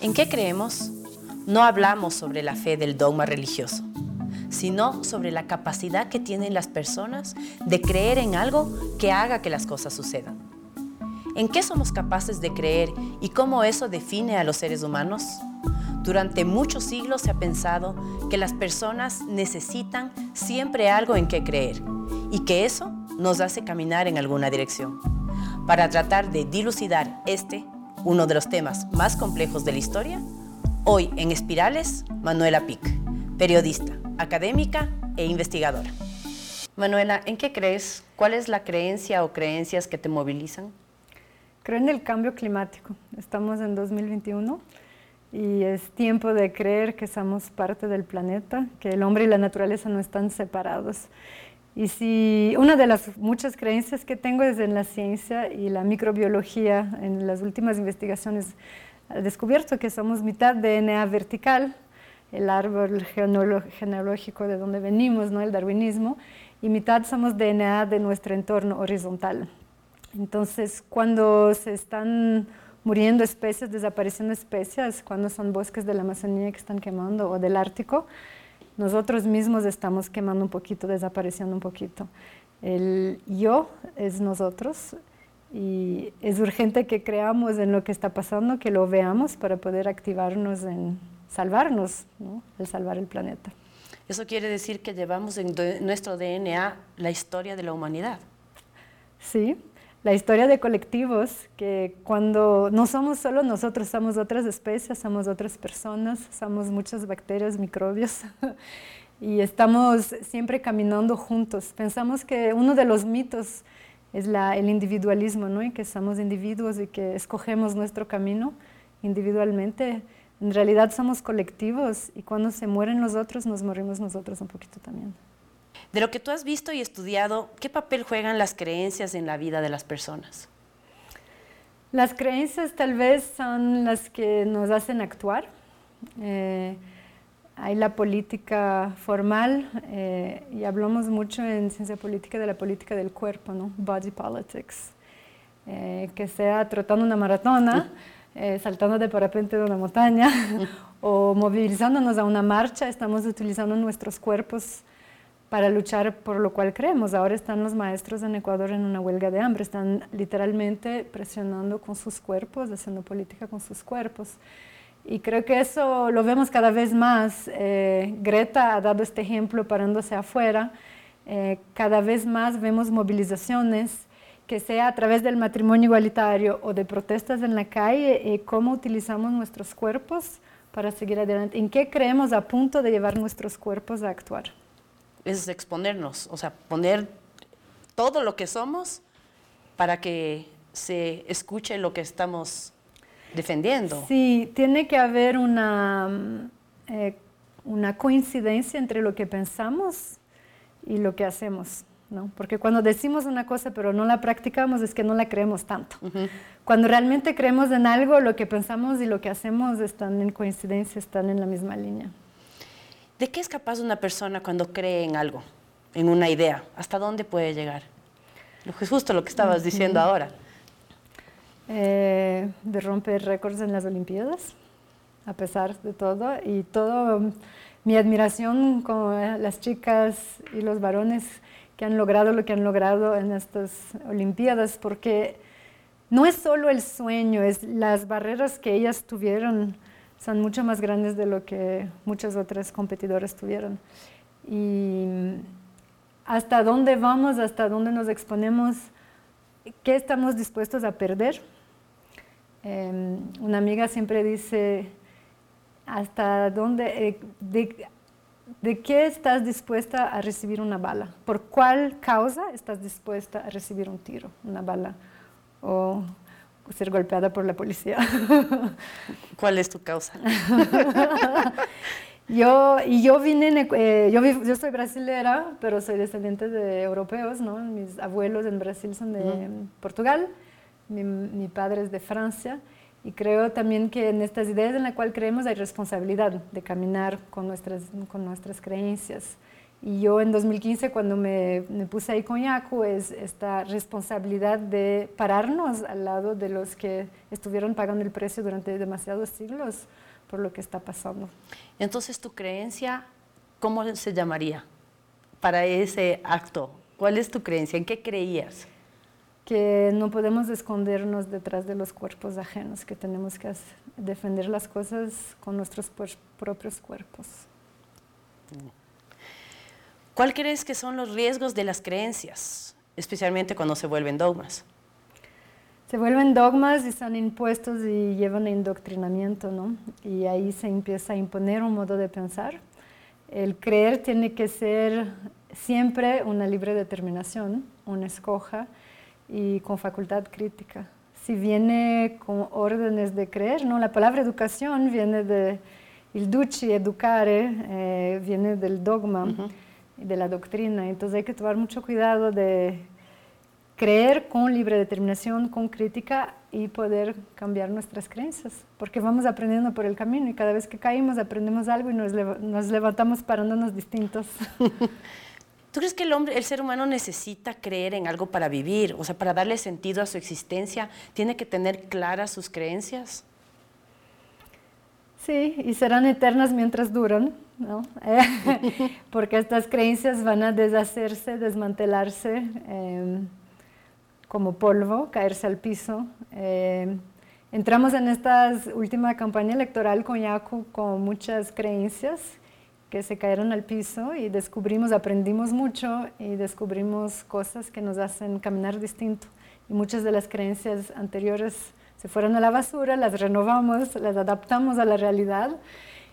¿En qué creemos? No hablamos sobre la fe del dogma religioso, sino sobre la capacidad que tienen las personas de creer en algo que haga que las cosas sucedan. ¿En qué somos capaces de creer y cómo eso define a los seres humanos? Durante muchos siglos se ha pensado que las personas necesitan siempre algo en qué creer y que eso nos hace caminar en alguna dirección. Para tratar de dilucidar este uno de los temas más complejos de la historia, hoy en Espirales, Manuela Pic, periodista, académica e investigadora. Manuela, ¿en qué crees? ¿Cuál es la creencia o creencias que te movilizan? Creo en el cambio climático. Estamos en 2021 y es tiempo de creer que somos parte del planeta, que el hombre y la naturaleza no están separados y si una de las muchas creencias que tengo es en la ciencia y la microbiología, en las últimas investigaciones he descubierto que somos mitad DNA vertical, el árbol genealógico de donde venimos, ¿no? el darwinismo, y mitad somos DNA de nuestro entorno horizontal. Entonces, cuando se están muriendo especies, desapareciendo especies, cuando son bosques de la Amazonía que están quemando o del Ártico, nosotros mismos estamos quemando un poquito, desapareciendo un poquito. El yo es nosotros y es urgente que creamos en lo que está pasando, que lo veamos para poder activarnos en salvarnos, ¿no? el salvar el planeta. Eso quiere decir que llevamos en nuestro DNA la historia de la humanidad. Sí, la historia de colectivos, que cuando no somos solo nosotros, somos otras especies, somos otras personas, somos muchas bacterias, microbios, y estamos siempre caminando juntos. Pensamos que uno de los mitos es la, el individualismo, ¿no? y que somos individuos y que escogemos nuestro camino individualmente. En realidad somos colectivos y cuando se mueren los otros, nos morimos nosotros un poquito también. De lo que tú has visto y estudiado, ¿qué papel juegan las creencias en la vida de las personas? Las creencias tal vez son las que nos hacen actuar. Eh, hay la política formal eh, y hablamos mucho en ciencia política de la política del cuerpo, ¿no? Body politics. Eh, que sea trotando una maratona, saltando de parapente de una montaña o movilizándonos a una marcha, estamos utilizando nuestros cuerpos para luchar por lo cual creemos. Ahora están los maestros en Ecuador en una huelga de hambre, están literalmente presionando con sus cuerpos, haciendo política con sus cuerpos. Y creo que eso lo vemos cada vez más. Eh, Greta ha dado este ejemplo parándose afuera. Eh, cada vez más vemos movilizaciones, que sea a través del matrimonio igualitario o de protestas en la calle, eh, cómo utilizamos nuestros cuerpos para seguir adelante, en qué creemos a punto de llevar nuestros cuerpos a actuar es exponernos, o sea, poner todo lo que somos para que se escuche lo que estamos defendiendo. Sí, tiene que haber una, mm, eh, una coincidencia entre lo que pensamos y lo que hacemos. ¿no? Porque cuando decimos una cosa pero no la practicamos es que no la creemos tanto. Cuando realmente creemos en algo, lo que pensamos y lo que hacemos están en coincidencia, están en la misma línea. ¿De qué es capaz una persona cuando cree en algo, en una idea? ¿Hasta dónde puede llegar? Es justo lo que estabas diciendo ahora. Eh, de romper récords en las Olimpiadas, a pesar de todo, y todo mi admiración con las chicas y los varones que han logrado lo que han logrado en estas Olimpiadas, porque no es solo el sueño, es las barreras que ellas tuvieron son mucho más grandes de lo que muchos otros competidores tuvieron. Y hasta dónde vamos, hasta dónde nos exponemos, qué estamos dispuestos a perder. Em, una amiga siempre dice, hasta dónde, eh, de, de, qué estás dispuesta a recibir una bala, por cuál causa estás dispuesta a recibir un tiro, una bala, o ser golpeada por la policía. ¿Cuál es tu causa? yo, y yo vine, eh, yo, yo soy brasilera, pero soy descendiente de europeos, ¿no? Mis abuelos en Brasil son de Portugal, mi, mi, padre es de Francia, y creo también que en estas ideas en las cuales creemos hay responsabilidad de caminar con nuestras, con nuestras creencias. Y yo en 2015, cuando me, puse ahí con Yaku, es esta responsabilidad de pararnos al lado de los que estuvieron pagando el precio durante demasiados siglos por lo que está pasando. Entonces, ¿tu creencia cómo se llamaría para ese acto? ¿Cuál es tu creencia? ¿En qué creías? Que no podemos escondernos detrás de los cuerpos ajenos, que tenemos que defender las cosas con nuestros propios cuerpos. Mm. ¿Cuál crees que son los riesgos de las creencias, especialmente cuando se vuelven dogmas? Se vuelven dogmas y son impuestos y llevan a indoctrinamiento, ¿no? Y ahí se empieza a imponer un modo de pensar. El creer tiene que ser siempre una libre determinación, una escoja y con facultad crítica. Si viene con órdenes de creer, ¿no? La palabra educación viene de il duci, educare, eh, viene del dogma de la doctrina. Entonces hay que tomar mucho cuidado de creer con libre determinación, con crítica y poder cambiar nuestras creencias, porque vamos aprendiendo por el camino y cada vez que caímos aprendemos algo y nos, nos levantamos parándonos distintos. ¿Tú crees que el hombre, el ser humano necesita creer en algo para vivir? O sea, para darle sentido a su existencia, ¿tiene que tener claras sus creencias? Sí, y serán eternas mientras duran, ¿no? porque estas creencias van a deshacerse, desmantelarse em, como polvo, caerse al piso. Em, entramos en esta última campaña electoral con Yaku con muchas creencias que se cayeron al piso y descubrimos, aprendimos mucho y descubrimos cosas que nos hacen caminar distinto. Y muchas de las creencias anteriores se fueron a la basura, las renovamos, las adaptamos a la realidad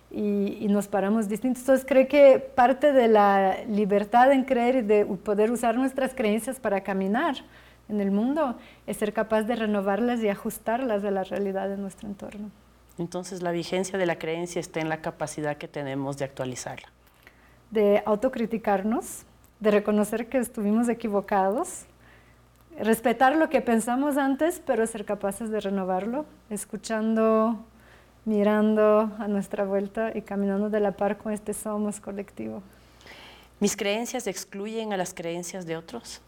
y, nos paramos distintos. Entonces creo que parte de la libertad en creer y de poder usar nuestras creencias para caminar en el mundo es ser capaz de renovarlas y ajustarlas a la realidad de nuestro entorno. Entonces la vigencia de la creencia está en la capacidad que tenemos de actualizarla. De autocriticarnos, de reconocer que estuvimos equivocados respetar lo que pensamos antes, pero ser capaces de renovarlo, escuchando, mirando a nuestra vuelta y caminando de la par con este somos colectivo. ¿Mis creencias excluyen a las creencias de otros?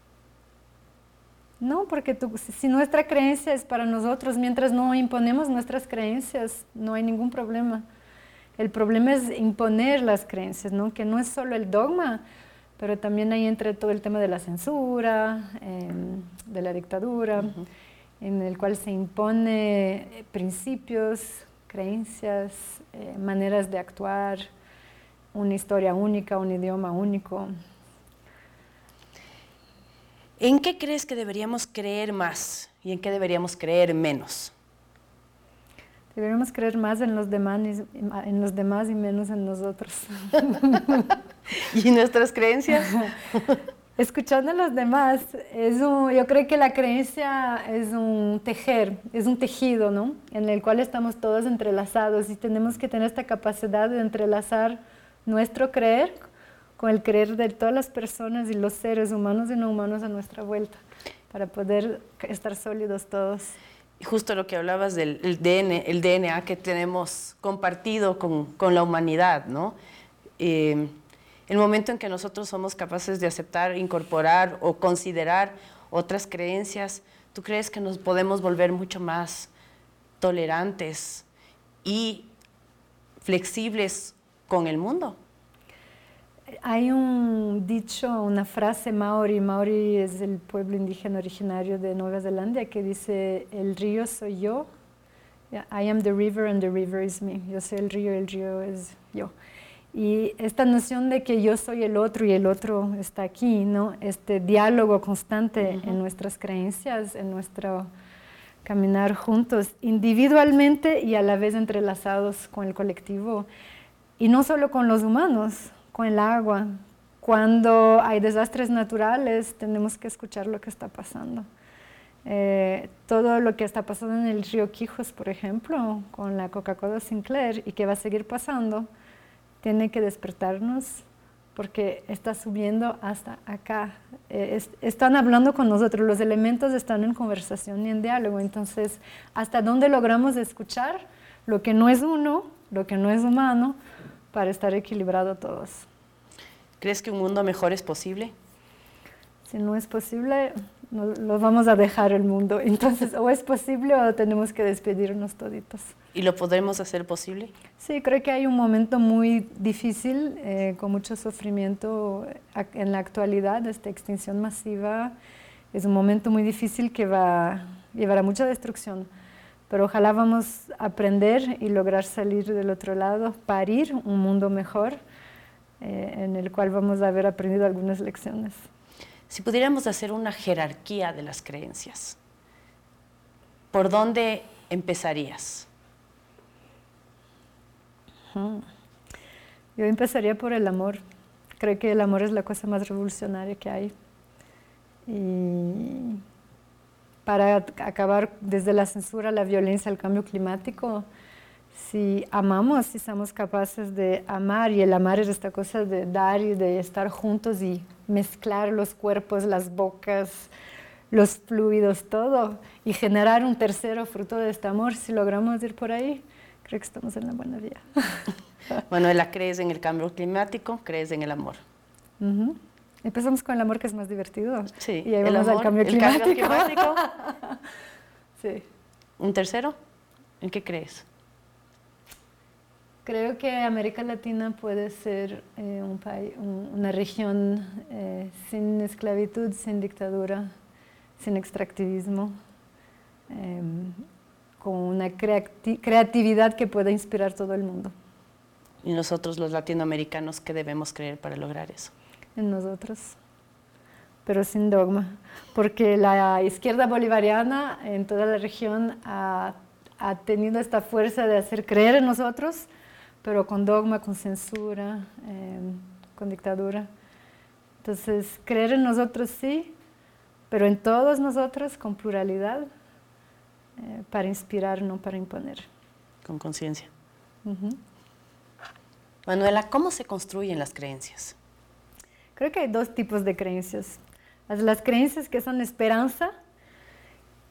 No, porque si nuestra creencia es para nosotros, mientras no imponemos nuestras creencias, no hay ningún problema. El problema es imponer las creencias, ¿no? que no es solo el dogma, pero también ahí entra todo el tema de la censura, em, de la dictadura, en el cual se impone principios, creencias, eh, maneras de actuar, una historia única, un idioma único. ¿En qué crees que deberíamos creer más y en qué deberíamos creer menos? Deberíamos creer más en los demás, en los demás y menos en nosotros. ¿Y nuestras creencias? Escuchando a los demás, es yo creo que la creencia es un tejer, es un tejido, ¿no? En el cual estamos todos entrelazados y tenemos que tener esta capacidad de entrelazar nuestro creer con el creer de todas las personas y los seres humanos y no humanos a nuestra vuelta, para poder estar sólidos todos. Y justo lo que hablabas del el DNA, el DNA que tenemos compartido con, con la humanidad, ¿no? Eh, el momento en que nosotros somos capaces de aceptar, incorporar o considerar otras creencias, ¿tú crees que nos podemos volver mucho más tolerantes y flexibles con el mundo? Hay un dicho, una frase maori, maori es el pueblo indígena originario de Nueva Zelanda, que dice, el río soy yo, I am the river and the river is me, yo soy el río, el río es yo. Y esta noción de que yo soy el otro y el otro está aquí, ¿no? Este diálogo constante en nuestras creencias, en nuestro caminar juntos, individualmente y a la vez entrelazados con el colectivo. Y no solo con los humanos, con el agua. Cuando hay desastres naturales, tenemos que escuchar lo que está pasando. Eh, todo lo que está pasando en el río Quijos, por ejemplo, con la Coca-Cola Sinclair y que va a seguir pasando, tiene que despertarnos porque está subiendo hasta acá. Eh, están hablando con nosotros, los elementos están en conversación y en diálogo. Entonces, ¿hasta dónde logramos escuchar lo que no es uno, lo que no es humano, para estar equilibrado todos? ¿Crees que un mundo mejor es posible? Si no es posible, no, lo vamos a dejar el mundo. Entonces, o es posible o tenemos que despedirnos toditos. ¿Y lo podremos hacer posible? Sí, creo que hay un momento muy difícil, eh, con mucho sufrimiento en la actualidad, esta extinción masiva. Es un momento muy difícil que va a llevar a mucha destrucción. Pero ojalá vamos a aprender y lograr salir del otro lado, parir un mundo mejor, eh, en el cual vamos a haber aprendido algunas lecciones. Si pudiéramos hacer una jerarquía de las creencias, ¿por dónde empezarías? Yo empezaría por el amor. Creo que el amor es la cosa más revolucionaria que hay. Y para acabar desde la censura, la violencia, el cambio climático, si amamos, si somos capaces de amar, y el amar es esta cosa de dar y de estar juntos y mezclar los cuerpos, las bocas, los fluidos, todo, y generar un tercero fruto de este amor, si logramos ir por ahí, creo que estamos en la buena vía. Manuela, ¿crees en el cambio climático? ¿Crees en el amor? Empezamos con el amor que es más divertido. Sí. Y ahí vamos al cambio climático. sí. ¿Un tercero? ¿En qué crees? Creo que América Latina puede ser eh, un país, una región eh, sin esclavitud, sin dictadura, sin extractivismo, em, con una creatividad que pueda inspirar todo el mundo. ¿Y nosotros los latinoamericanos qué debemos creer para lograr eso? En nosotros, pero sin dogma, porque la izquierda bolivariana en toda la región ha, ha tenido esta fuerza de hacer creer en nosotros, pero con dogma, con censura, em, con dictadura. Entonces, creer en nosotros sí, pero en todos nosotros con pluralidad, eh, para inspirar, no para imponer. Con conciencia. Manuela, ¿cómo se construyen las creencias? Creo que hay dos tipos de creencias. Las, las creencias que son esperanza,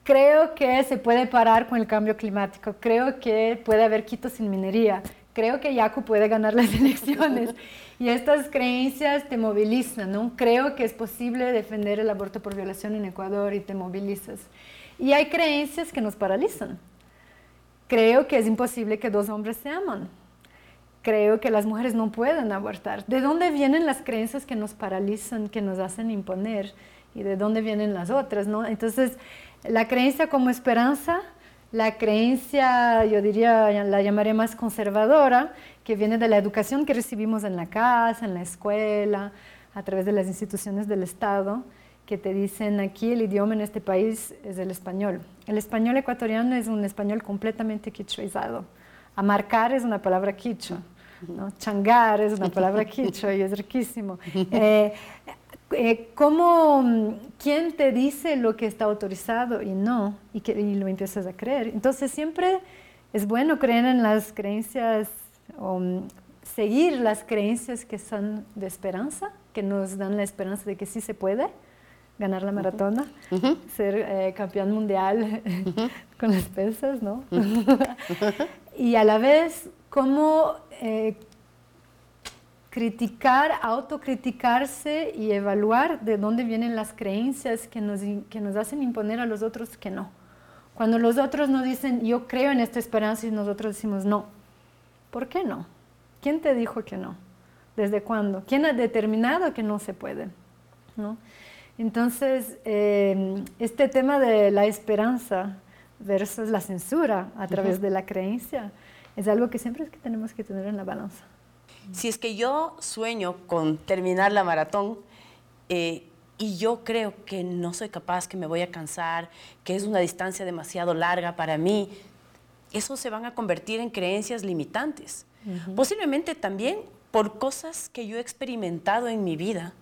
creo que se puede parar con el cambio climático, creo que puede haber Quito sin minería, creo que Yaku puede ganar las elecciones. y estas creencias te movilizan, ¿no? Creo que es posible defender el aborto por violación en Ecuador y te movilizas. Y hay creencias que nos paralizan. Creo que es imposible que dos hombres se aman. Creo que las mujeres no pueden abortar. ¿De dónde vienen las creencias que nos paralizan, que nos hacen imponer? ¿Y de dónde vienen las otras? ¿no? Entonces, la creencia como esperanza la creencia, yo diría, la llamaré más conservadora, que viene de la educación que recibimos en la casa, en la escuela, a través de las instituciones del Estado, que te dicen aquí el idioma en este país es el español. El español ecuatoriano es un español completamente quichuizado. Amarcar es una palabra quichua. ¿no? Changar es una palabra quichua y es riquísimo. Eh, eh, ¿cómo, quién te dice lo que está autorizado y no? Y, que, lo empiezas a creer. Entonces siempre es bueno creer en las creencias o mm, seguir las creencias que son de esperanza, que nos dan la esperanza de que sí se puede ganar la maratona, ser eh, campeón mundial con las pesas, ¿no? y a la vez, cómo eh, criticar, autocriticarse y evaluar de dónde vienen las creencias que nos, que nos hacen imponer a los otros que no. Cuando los otros nos dicen, yo creo en esta esperanza y nosotros decimos no. ¿Por qué no? ¿Quién te dijo que no? ¿Desde cuándo? ¿Quién ha determinado que no se puede? ¿No? Entonces, eh, este tema de la esperanza versus la censura a través de la creencia es algo que siempre es que tenemos que tener en la balanza. Si es que yo sueño con terminar la maratón eh, y yo creo que no soy capaz, que me voy a cansar, que es una distancia demasiado larga para mí, eso se van a convertir en creencias limitantes. Posiblemente también por cosas que yo he experimentado en mi vida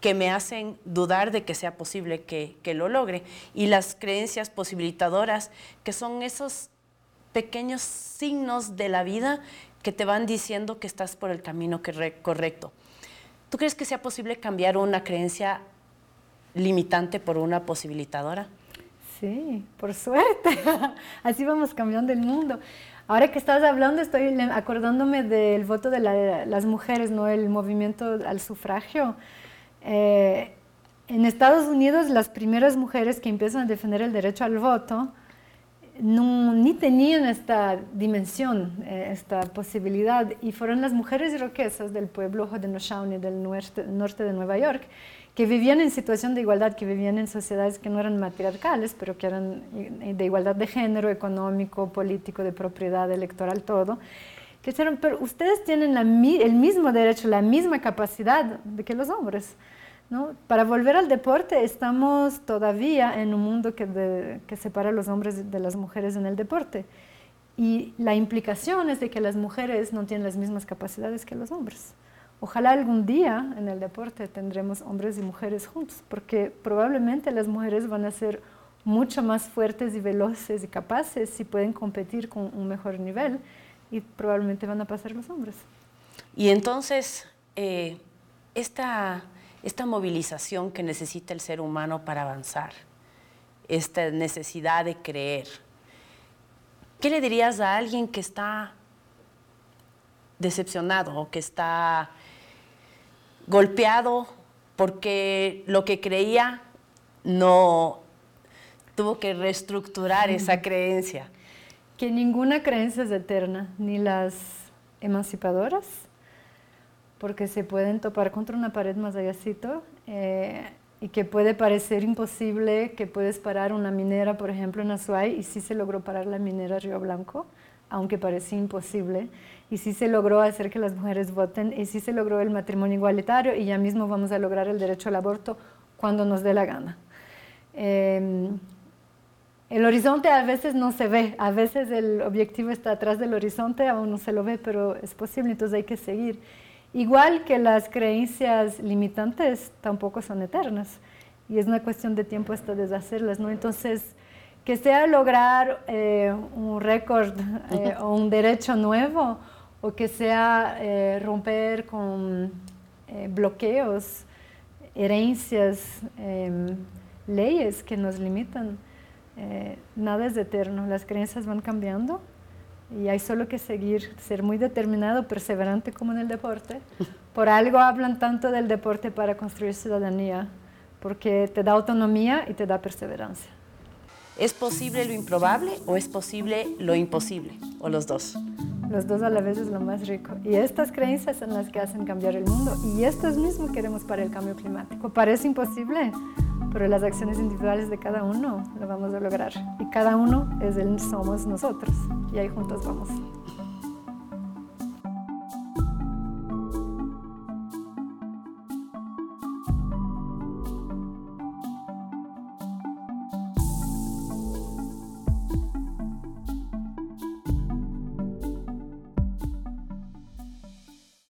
que me hacen dudar de que sea posible que, que, lo logre. Y las creencias posibilitadoras, que son esos pequeños signos de la vida que te van diciendo que estás por el camino correcto. ¿Tú crees que sea posible cambiar una creencia limitante por una posibilitadora? Sí, por suerte. Así vamos cambiando el mundo. Ahora que estás hablando, estoy acordándome del voto de las mujeres, ¿no? el movimiento al sufragio. Eh, en Estados Unidos, las primeras mujeres que empiezan a defender el derecho al voto no, ni tenían esta dimensión, eh, esta posibilidad, y fueron las mujeres iroquesas del pueblo Haudenosaunee del norte de Nueva York que vivían en situación de igualdad, que vivían en sociedades que no eran matriarcales, pero que eran de igualdad de género, económico, político, de propiedad electoral, todo, que dijeron, pero ustedes tienen el mismo derecho, la misma capacidad de que los hombres. ¿No? Para volver al deporte, estamos todavía en un mundo que, separa a los hombres de las mujeres en el deporte. Y la implicación es de que las mujeres no tienen las mismas capacidades que los hombres. Ojalá algún día en el deporte tendremos hombres y mujeres juntos, porque probablemente las mujeres van a ser mucho más fuertes y veloces y capaces si pueden competir con un mejor nivel y probablemente van a pasar los hombres. Y entonces, eh, esta, esta movilización que necesita el ser humano para avanzar, esta necesidad de creer, ¿qué le dirías a alguien que está decepcionado o que está golpeado porque lo que creía no tuvo que reestructurar esa creencia. Que ninguna creencia es eterna, ni las emancipadoras, porque se pueden topar contra una pared más allácito eh, y que puede parecer imposible que puedes parar una minera, por ejemplo, en Azuay, y sí se logró parar la minera Río Blanco, aunque parecía imposible y sí se logró hacer que las mujeres voten y sí se logró el matrimonio igualitario y ya mismo vamos a lograr el derecho al aborto cuando nos dé la gana. Em, el horizonte a veces no se ve, a veces el objetivo está atrás del horizonte, aún no se lo ve, pero es posible, entonces hay que seguir. Igual que las creencias limitantes tampoco son eternas y es una cuestión de tiempo hasta deshacerlas, ¿no? Entonces, que sea lograr eh, un récord eh, o un derecho nuevo o que sea eh, romper con bloqueos, herencias, em, leyes que nos limitan. Nada es eterno, las creencias van cambiando y hay solo que seguir, ser muy determinado, perseverante como en el deporte. Por algo hablan tanto del deporte para construir ciudadanía, porque te da autonomía y te da perseverancia. ¿Es posible lo improbable o es posible lo imposible? ¿O los dos? Los dos a la vez es lo más rico. Y estas creencias son las que hacen cambiar el mundo. Y esto es mismo queremos para el cambio climático. Parece imposible, pero las acciones individuales de cada uno lo vamos a lograr. Y cada uno es el somos nosotros. Y ahí juntos vamos.